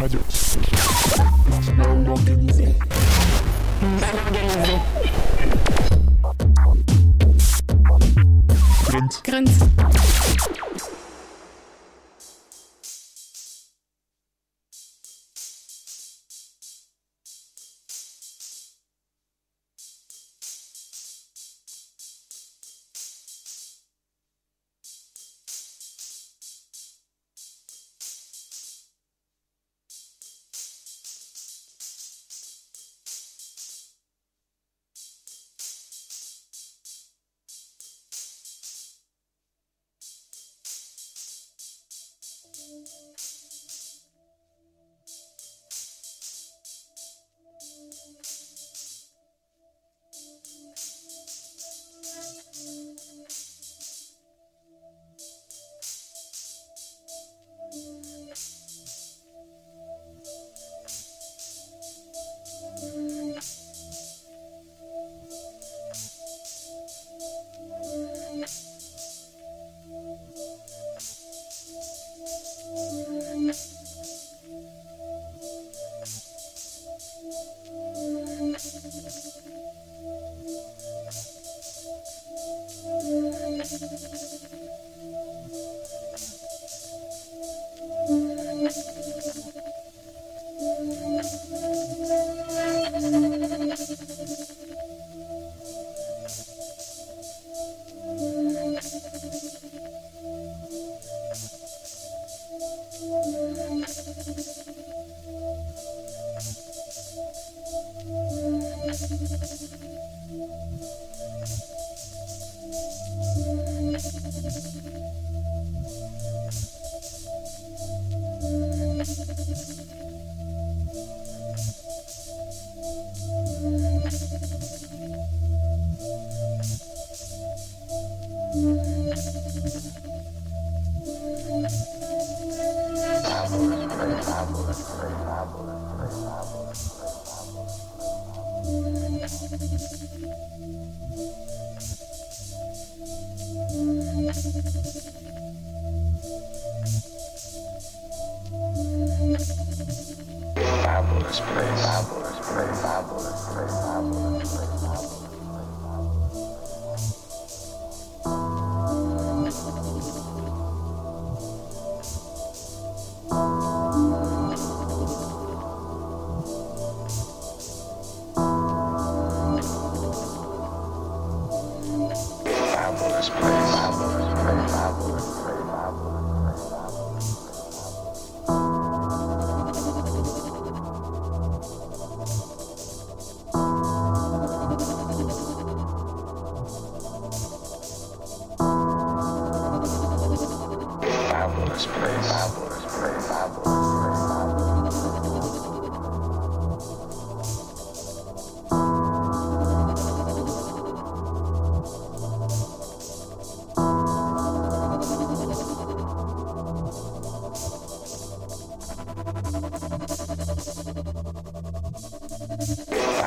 уходил.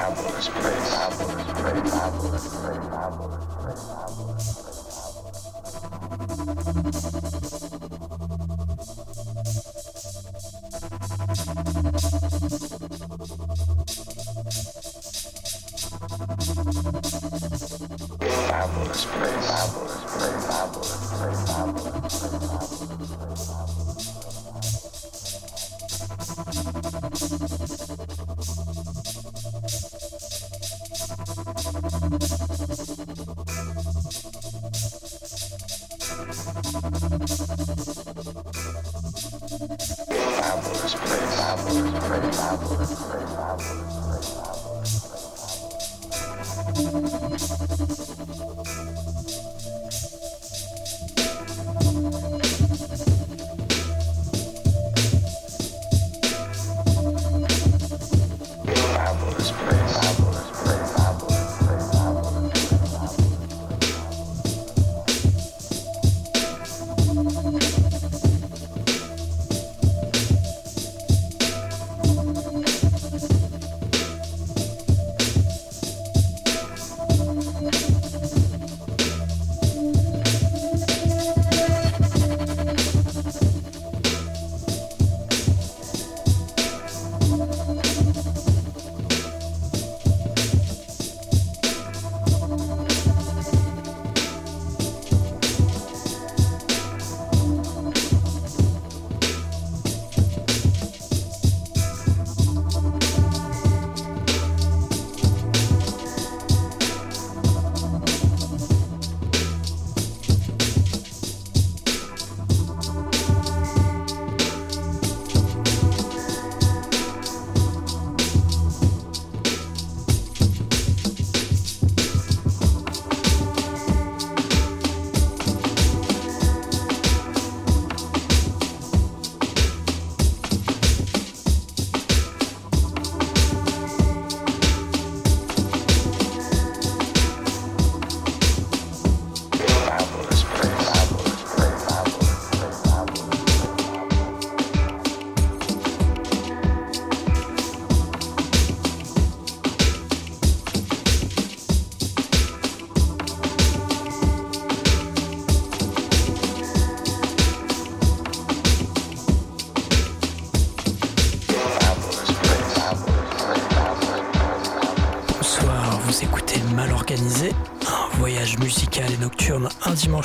fabulous place. Fabulous place. Fabulous place. Fabulous place. Fabulous place. Fabulous place.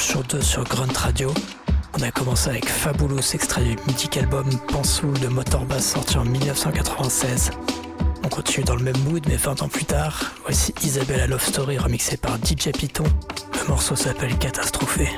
Sur deux sur Grunt Radio. On a commencé avec Fabulous, extrait du mythique album Pansoul de Motorbass sorti en 1996. On continue dans le même mood, mais 20 ans plus tard, voici Isabella Love Story remixée par DJ Python. Le morceau s'appelle Catastrophé.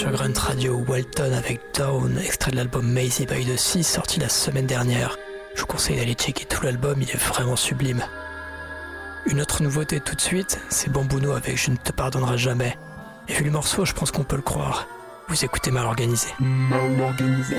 Sur Grunt Radio, Walton avec Down, extrait de l'album Mazy by the Sea, sorti la semaine dernière. Je vous conseille d'aller checker tout l'album, il est vraiment sublime. Une autre nouveauté tout de suite, c'est Bambouno avec Je ne te pardonnerai jamais. Et vu le morceau, je pense qu'on peut le croire. Vous écoutez mal organisé. Mal organisé.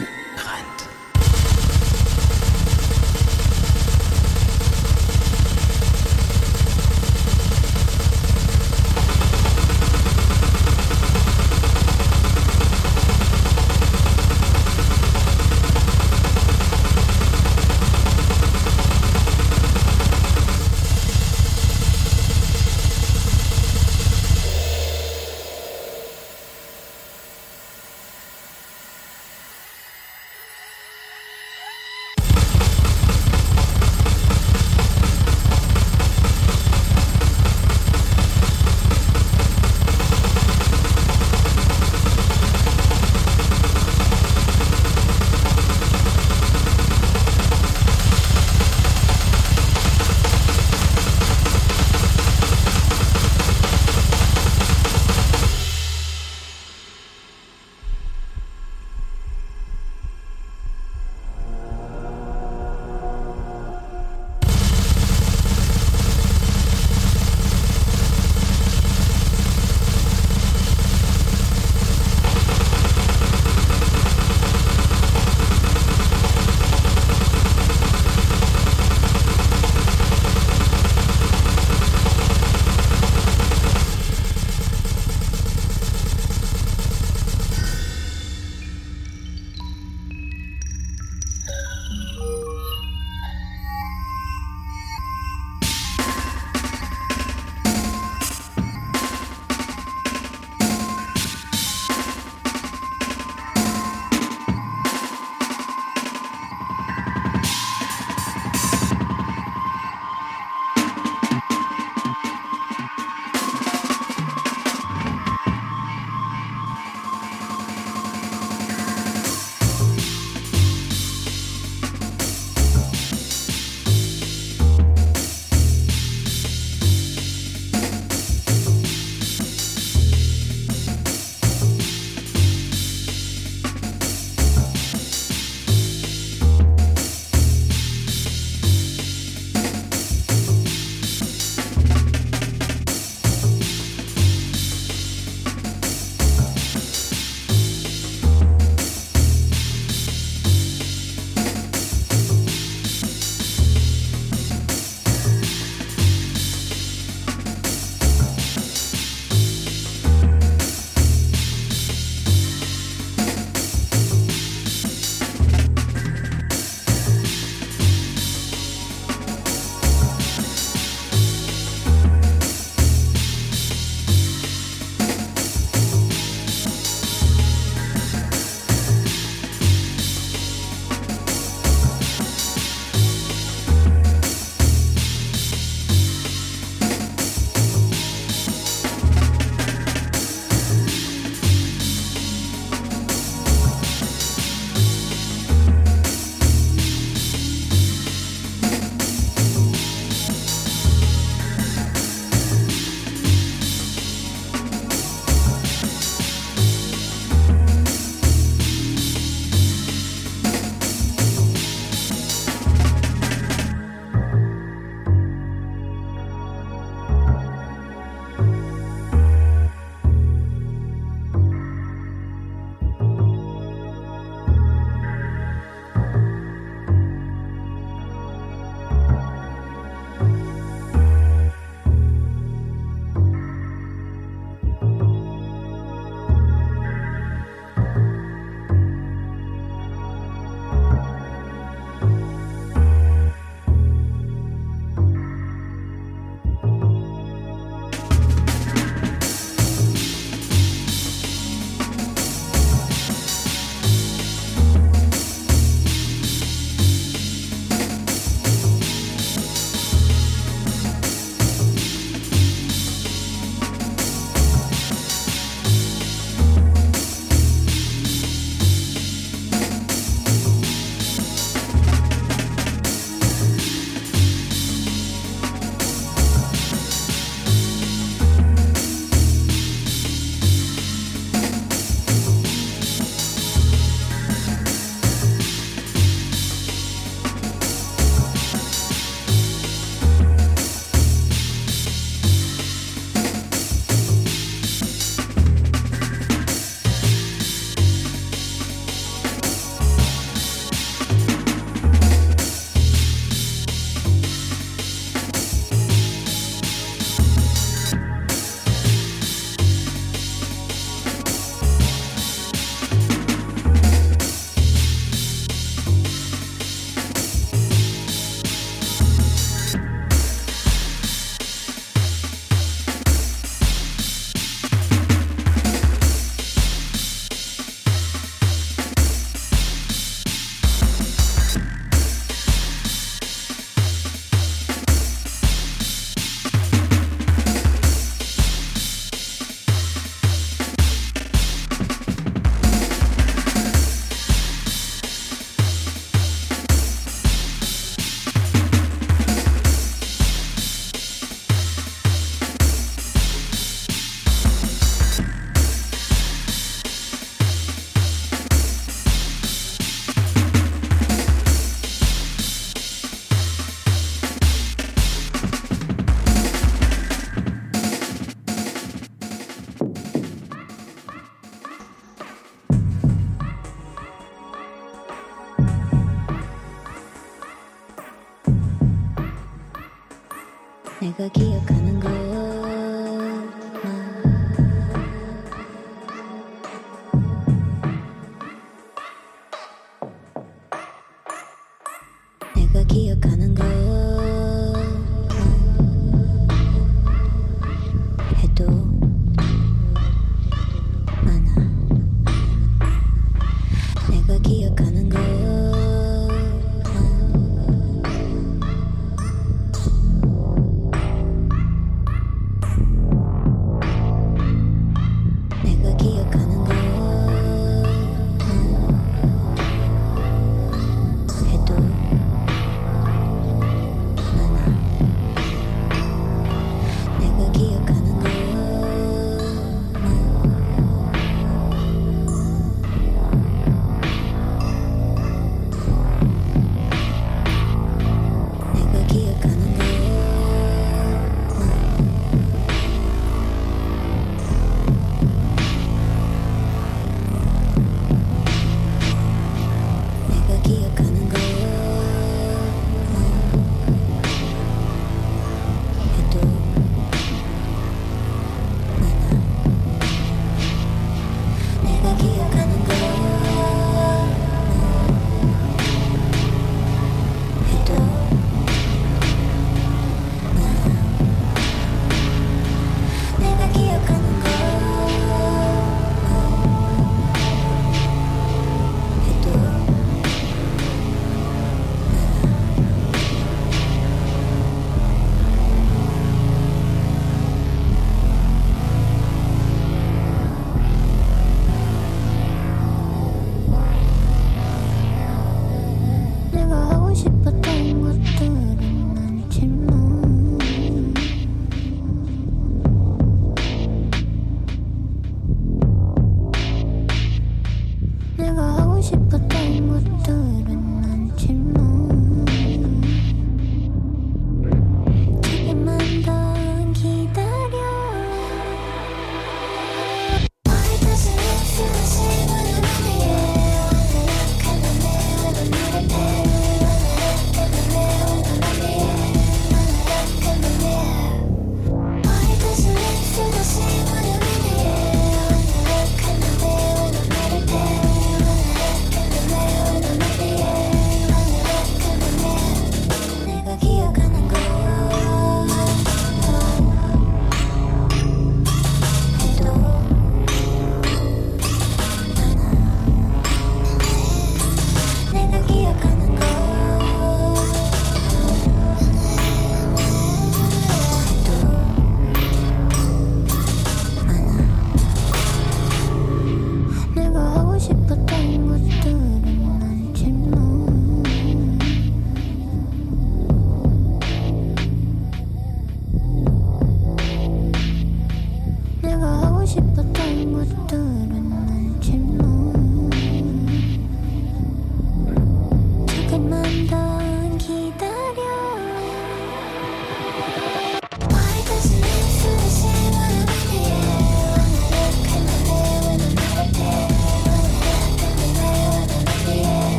내가 기억하는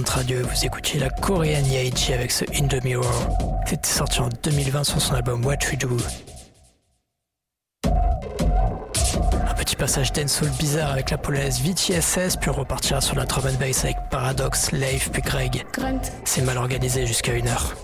Vous écoutiez la coréenne Yaichi avec ce In the Mirror. C'était sorti en 2020 sur son album What We Do. Un petit passage dancehall bizarre avec la polonaise VTSS, puis on repartira sur la drum and bass avec Paradox, Life puis Greg. C'est mal organisé jusqu'à une heure.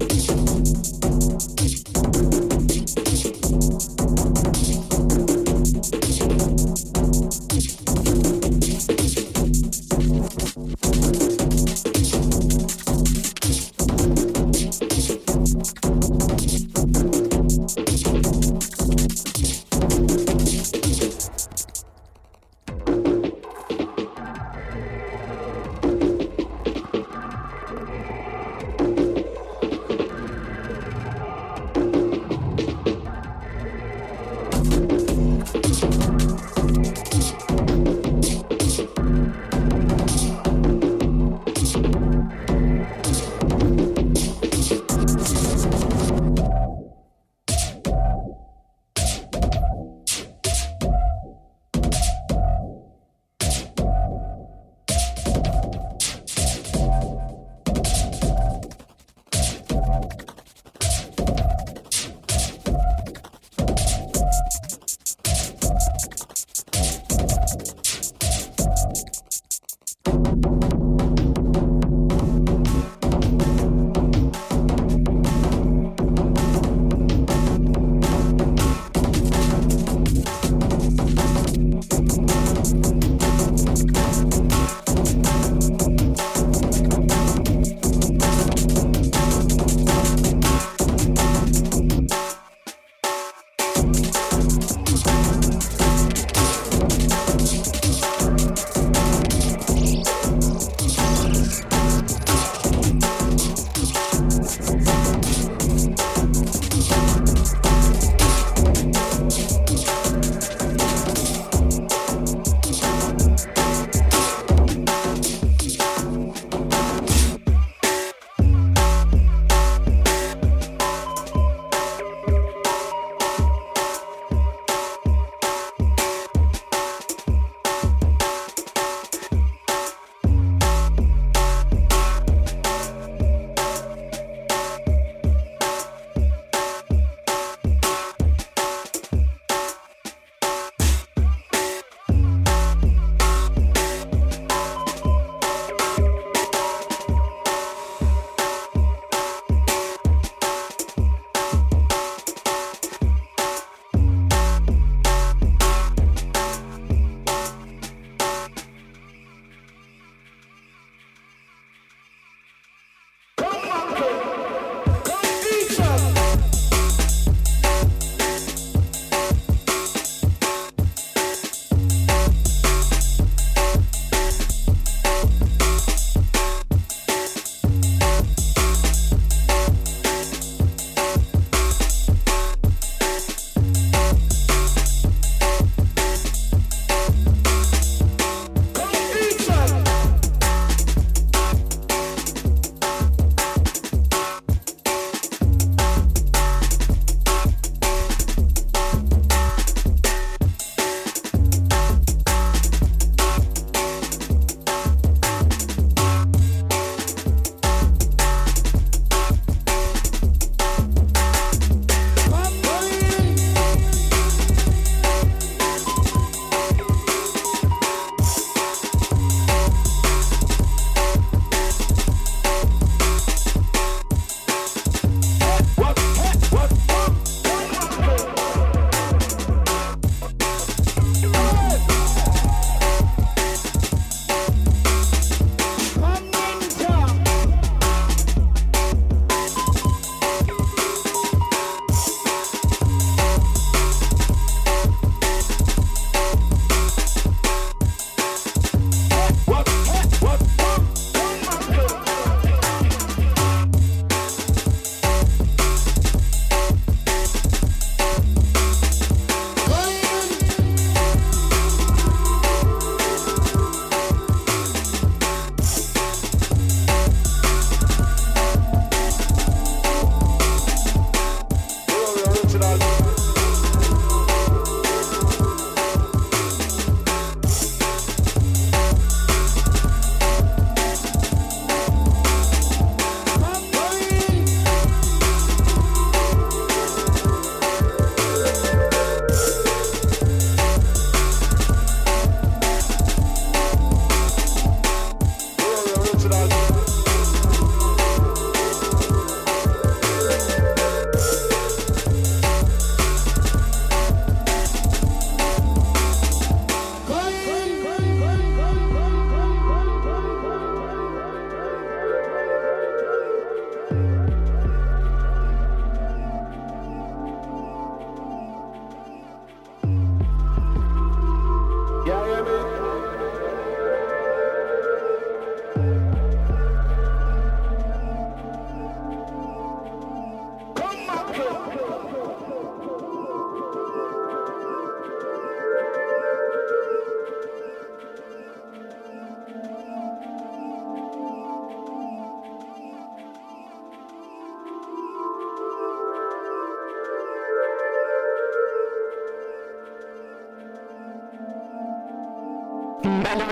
Transmission. Cause you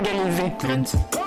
Delivery.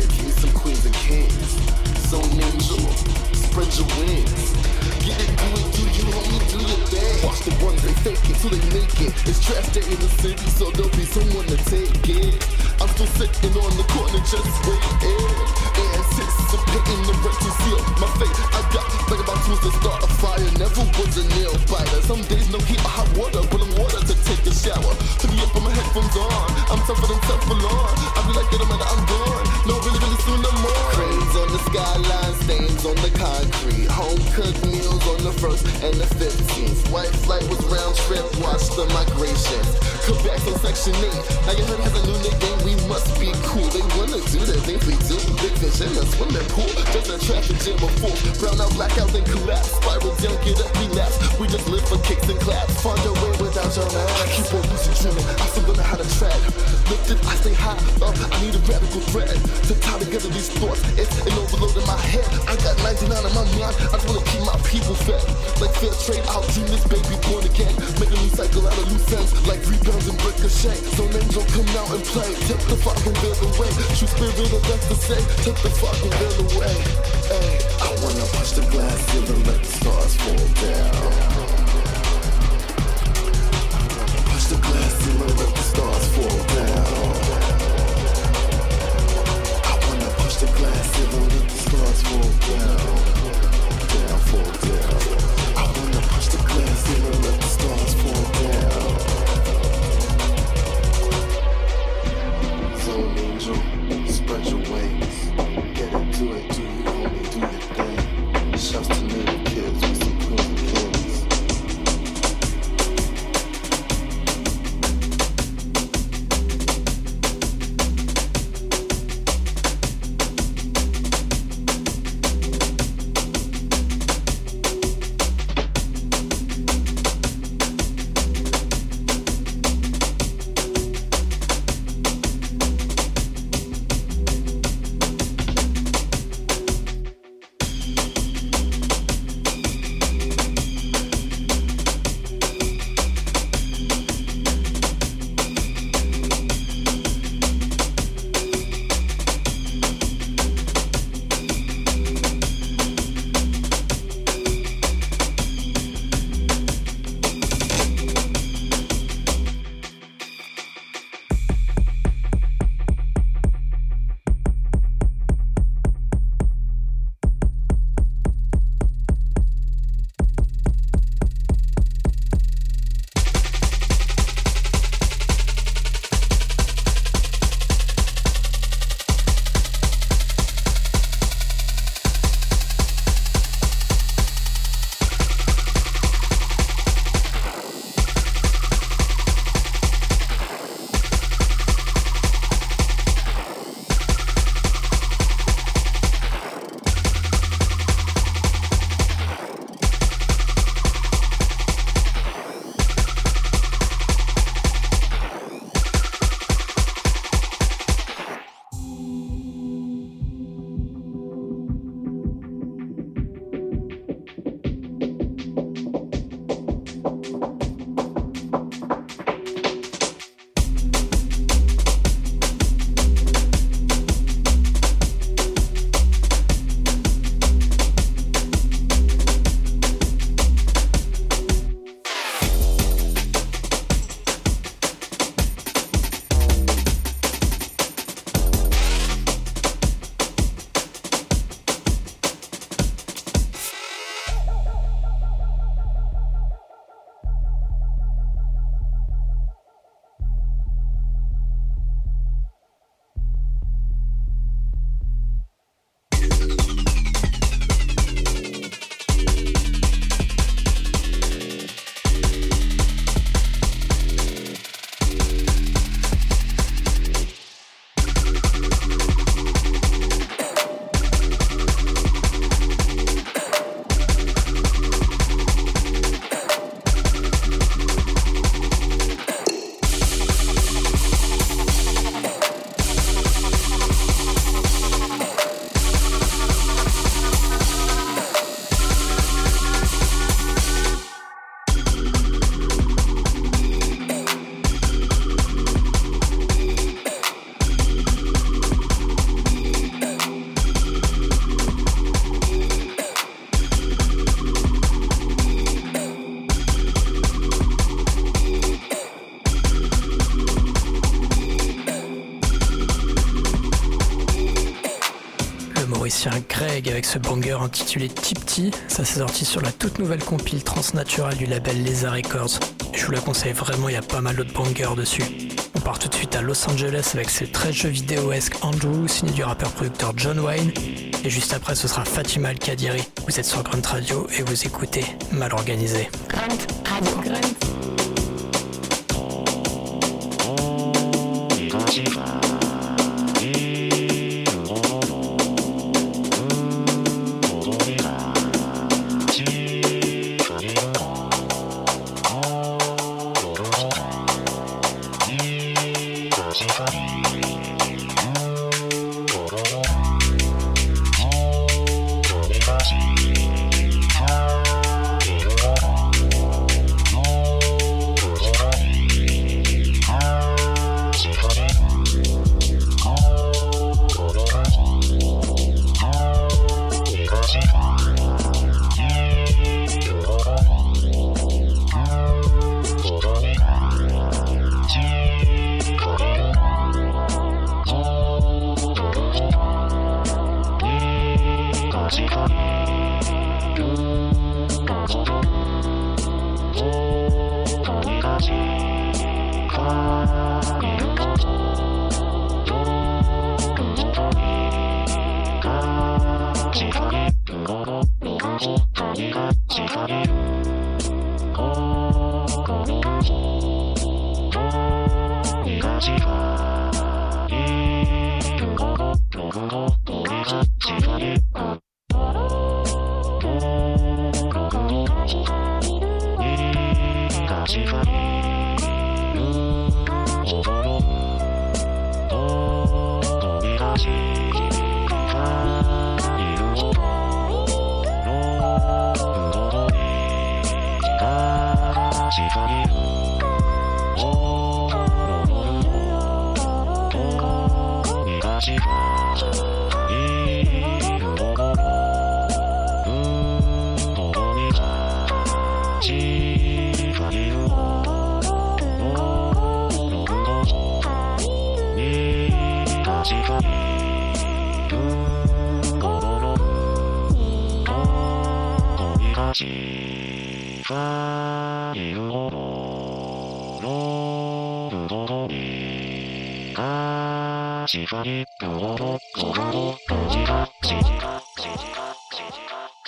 Kids, need some queens and kings. Zone angel, spread your wings. Get it, do it, do you, homie, do your thing. Watch the ones they fake it till they make it. It's trash day in the city, so there'll be someone to take it. I'm still sitting on the corner just waiting. Anticipating the right to seal my fate. I got like about tools to start a fire. Never was a nail biter. Some days no heat or hot water, but I'm water to take a shower. Hoodie up, put my headphones on. I'm tougher than Teflon. I be like, 'em and I'm gone. No, really, really soon I'm on. Cranes on the skyline, stains on the concrete. Home cooked meals on the first and the 15th. White flight was round trip, watch the migration. Quebec in section 8. Now your hood has a new nickname, we must be cool. They wanna do the things we do. Big in a swimming pool. Just a traffic jam of fool. Brown out, blackout, then collapse. Spiral down, get up, relapse. We just live for kicks and claps. Find your way without your ass. I keep on losing dreaming. I still learn how to tread. Lifted, I stay high up. I need a radical thread to tie together these thoughts. It's an overload in my head. I got 99 in my mind. I just wanna keep my people fed. Like fair trade, I'll dream this baby born again. Make a new cycle out of loose ends. Like rebounds and ricochet. So names don't come out and play. Take the fucking veil away. True spirit of that's to say. Take the fucking veil away. Hey, I wanna punch the glass ceiling, let the stars fall down. Punch the glass ceiling, let the stars fall down. I wanna push the glass ceiling, let the stars fall down. Down, fall down. Banger intitulé Tipti. Ça s'est sorti sur la toute nouvelle compile transnaturelle du label Lesa Records. Je vous la conseille vraiment, il y a pas mal d'autres bangers dessus. On part tout de suite à Los Angeles avec ce très jeu vidéo-esque Andrew, signé du rappeur-producteur John Wayne. Et juste après, ce sera Fatima Al-Kadiri. Vous êtes sur Grunt Radio et vous écoutez Mal Organisé. Grunt Radio. Grunt. シファリ、ブロード、ゾロロ、クジラ、クジラ、クジラ、クジラ。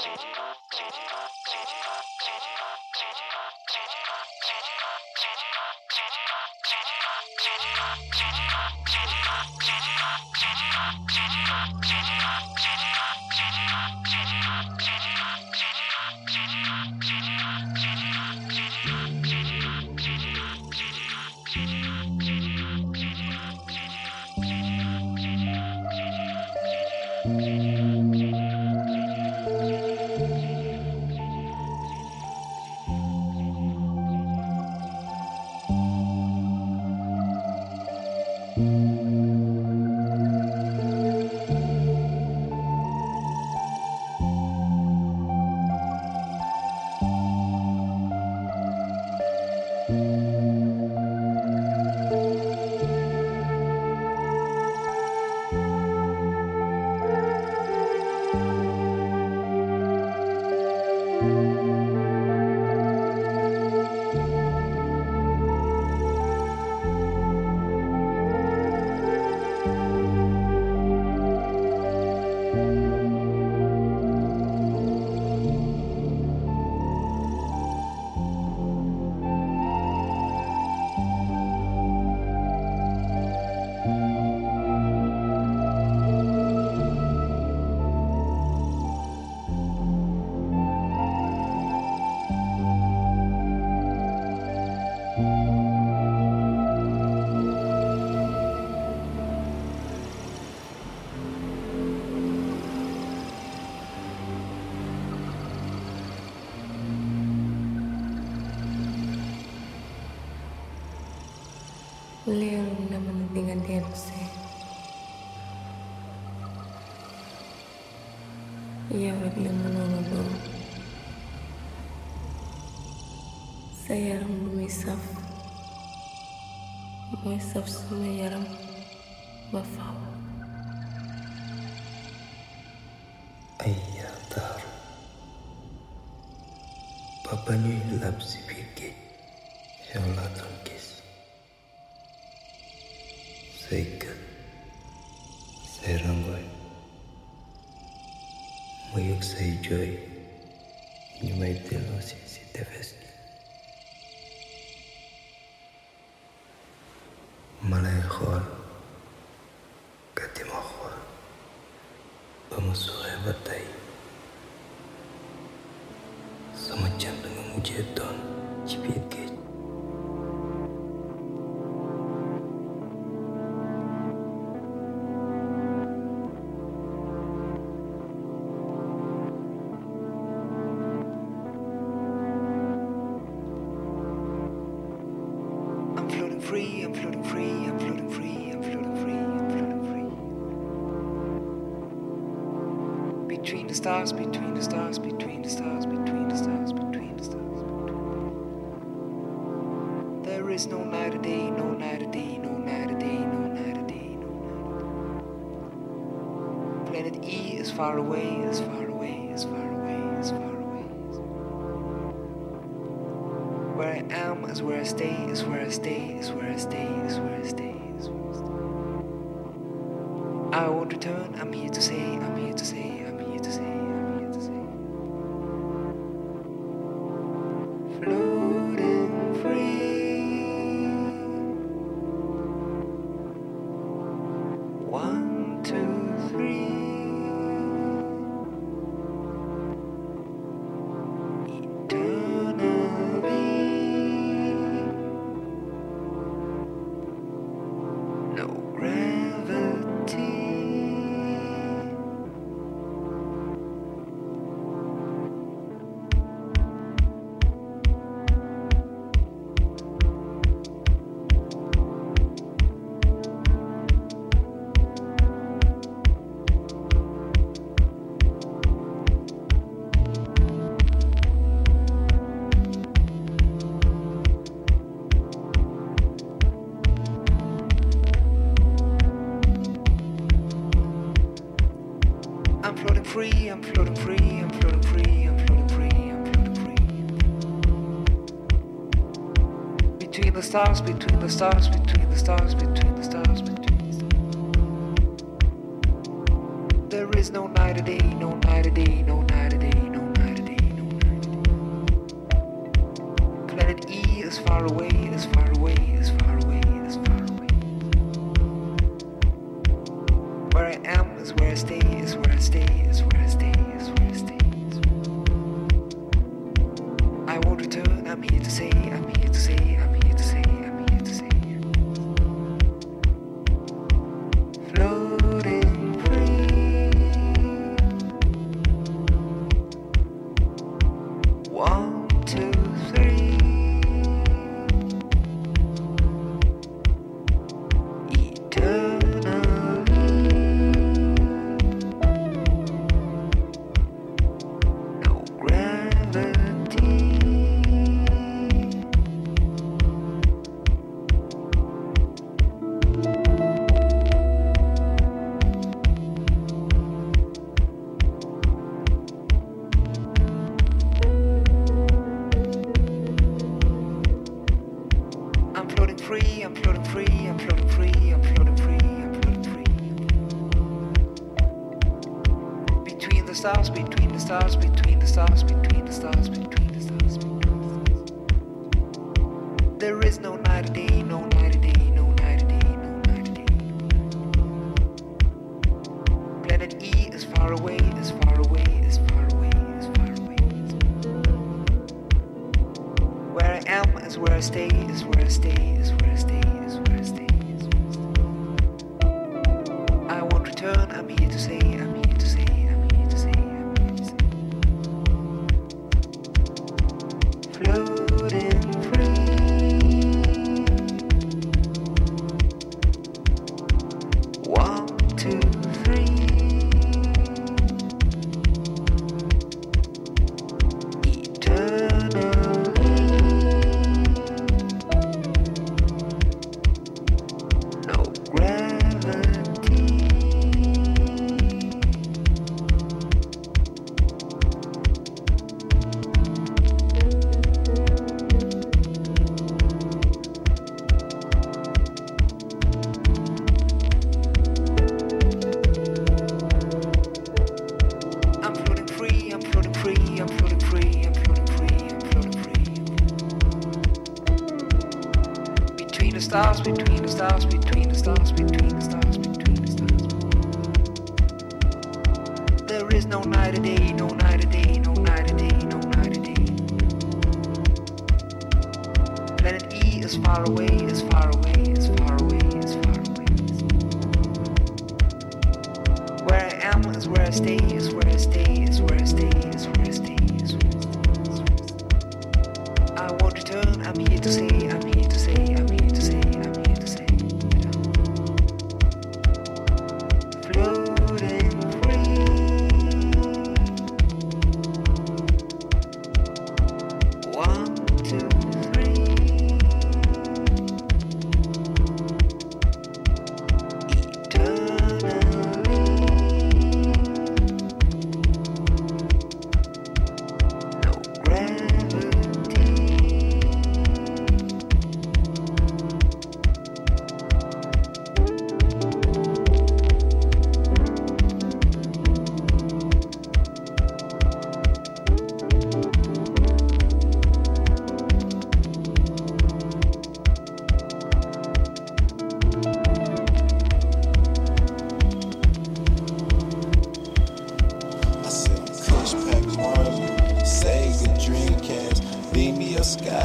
dengan Dense. Ia lebih menolong. Saya orang bermisaf. Misaf semua orang. Mafau. Free. Between the stars, between the stars, between the stars, between the stars, between the stars. There is no night or day, no night or day, no night or day, no night or day, no night. Planet E is far away, as far away, as far away, as far away. Where I am is where I stay, is where I stay, is where I stay, is where I stay, is I won't return, I'm here to say, I'm here to say, I'm here to see I'm stars, between the stars, between the stars, between the stars, between the stars. There is no night or day, no night or day, no night or day, no night or day, no night day. Planet E is far away, is far away, is far away, is far away. Where I am is where I stay, is where I stay,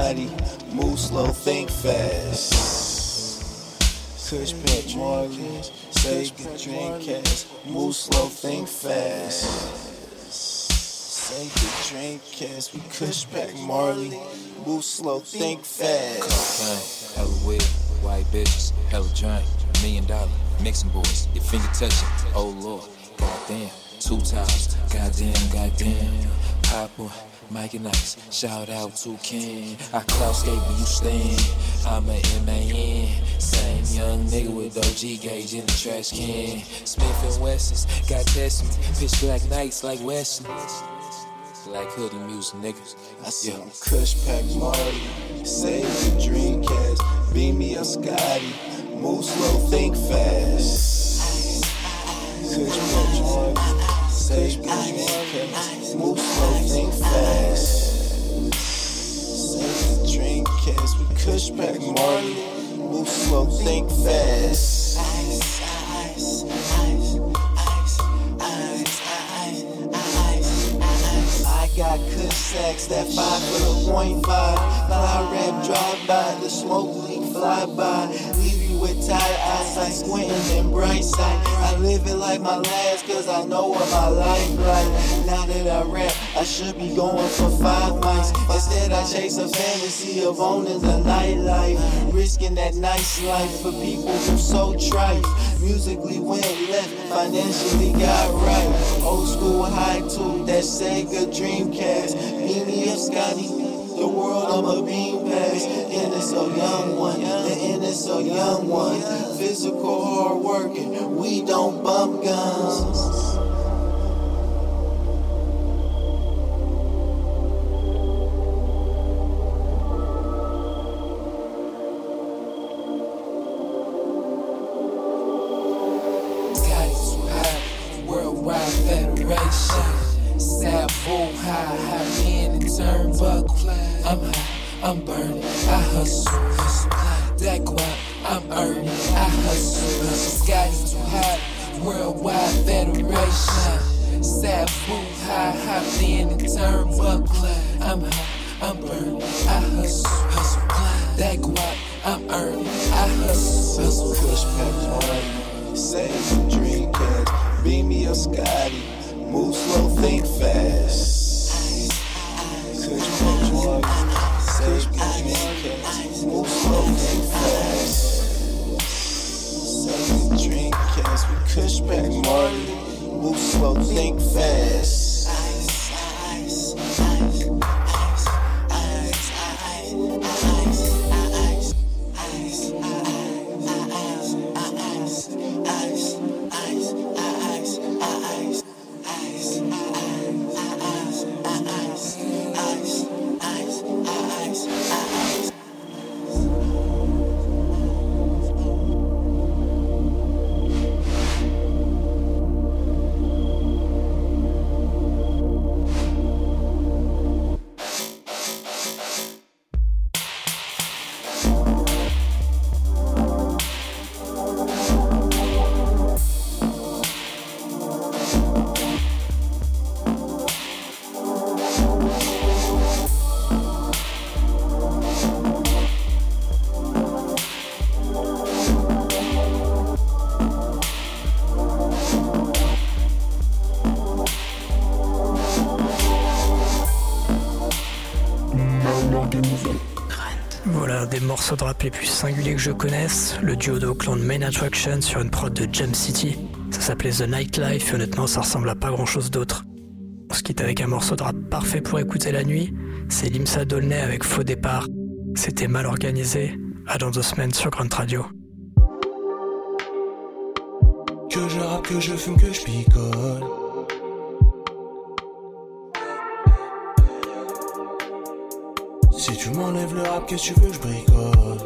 a Scotty, move slow, think fast. Kush Pack Marley, Sega Dreamcast, move slow, think fast. Sega Dreamcast, we Kush Pack Marley, move slow, think fast. Cocaine, hella weed, white bitches, hella drink, million dollar, mixing boys, your finger touching, oh lord, goddamn, two times, goddamn, goddamn, hot boy, Mike and Ice, shout out to Ken, I cloud skate where you stand, I'm a MAN, same young nigga with OG gauge in the trash can, Smith and Wessons, got Destiny, pitch black nights like Wesley, black hoodie music, niggas, I see said, Kush Pack Marley, Sega Dreamcast, beat me a Scotty, move slow, think fast. Kush Pack Marley, Sega Dreamcast, move slow, think fast. Sega Dreamcast, we Kush Pack Marley, move slow, think fast. I got good sex, that five for the point five. Fly rap, drive by, the smoke leak, fly by. Leave with tired eyes, like squinting and bright sight. I live it like my last, cause I know what my life like. Now that I rap, I should be going for five mics. Instead, I chase a fantasy of owning the nightlife. Risking that nice life for people who so trite. Musically went left, financially got right. Old school high too, that Sega Dreamcast. Beanie of Scotty, the world I'm a beam pass. And it's a young one, and it's a young one. Physical hard working, we don't bump guns. Les plus singuliers que je connaisse, le duo d'Oakland Main Attraction sur une prod de Jam City. Ça s'appelait The Nightlife et honnêtement ça ressemble à pas grand chose d'autre. On se quitte avec un morceau de rap parfait pour écouter la nuit, c'est Limsa Dolnay avec Faux Départ. C'était mal organisé, à dans deux semaines sur Grunt Radio. Que je rappe, que je fume, que je picole. Si tu m'enlèves le rap, qu'est-ce que tu veux, je bricole.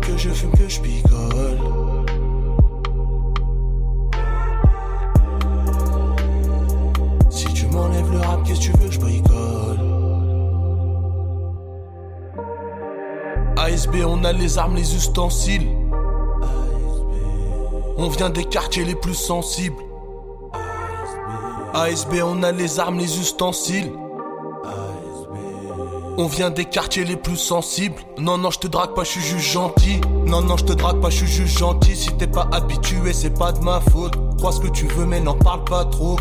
Que je que fume, que je picole. Si tu m'enlèves le rap, qu'est-ce que tu veux, je bricole. ASB, on a les armes, les ustensiles. On vient des quartiers les plus sensibles. ASB, on a les armes, les ustensiles. On vient des quartiers les plus sensibles. Non, non, je te drague pas, je suis juste gentil. Non, non, je te drague pas, je suis juste gentil. Si t'es pas habitué, c'est pas de ma faute. Crois ce que tu veux, mais n'en parle pas trop.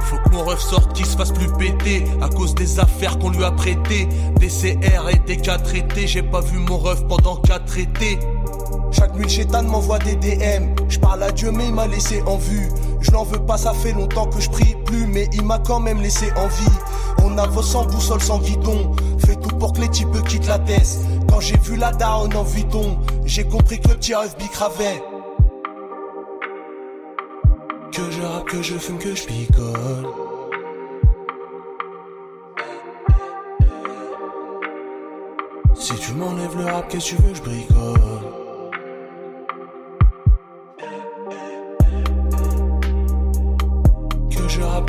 Faut que mon ref sorte, qu'il se fasse plus péter. À cause des affaires qu'on lui a prêtées. Des CR et des cas traités. J'ai pas vu mon ref pendant quatre étés. Chaque nuit, le m'envoie des DM. Je parle à Dieu, mais il m'a laissé en vue. Je n'en veux pas, ça fait longtemps que je prie plus, mais il m'a quand même laissé en vie. On avance sans boussole, sans guidon. Fais tout pour que les types quittent la tête. Quand j'ai vu la daronne en Vuitton, j'ai compris que le petit rêve bicravait. Que je rappe, que je fume, que je picole. Si tu m'enlèves le rap, qu'est-ce que tu veux, je bricole?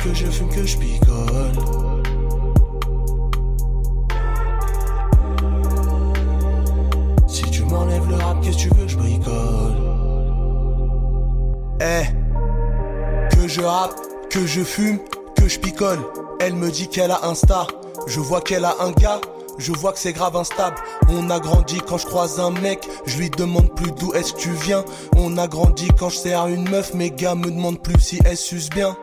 Que je fume, que je picole. Si tu m'enlèves le rap, qu'est-ce que tu veux, je bricole. Eh, que je rappe, que je fume, que je picole. Elle me dit qu'elle a un star. Je vois qu'elle a un gars. Je vois que c'est grave instable. On a grandi quand je croise un mec. Je lui demande plus d'où est-ce que tu viens. On a grandi quand je sers une meuf. Mes gars me demandent plus si elle suce bien.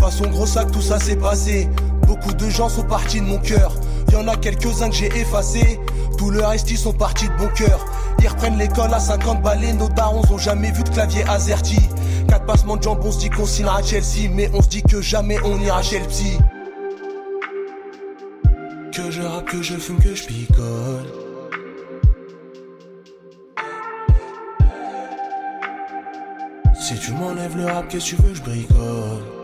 Façon, gros sac, tout ça s'est passé. Beaucoup de gens sont partis de mon cœur. Y en a quelques-uns que j'ai effacés. Tout le reste, ils sont partis de bon cœur. Ils reprennent l'école à 50 balais. Nos darons ont jamais vu de clavier azerty. Quatre passements de jambes, on se dit qu'on signera à Chelsea. Mais on se dit que jamais on ira psy. Que je rappe, que je fume, que je picole. Si tu m'enlèves le rap, qu'est-ce que tu veux, je bricole.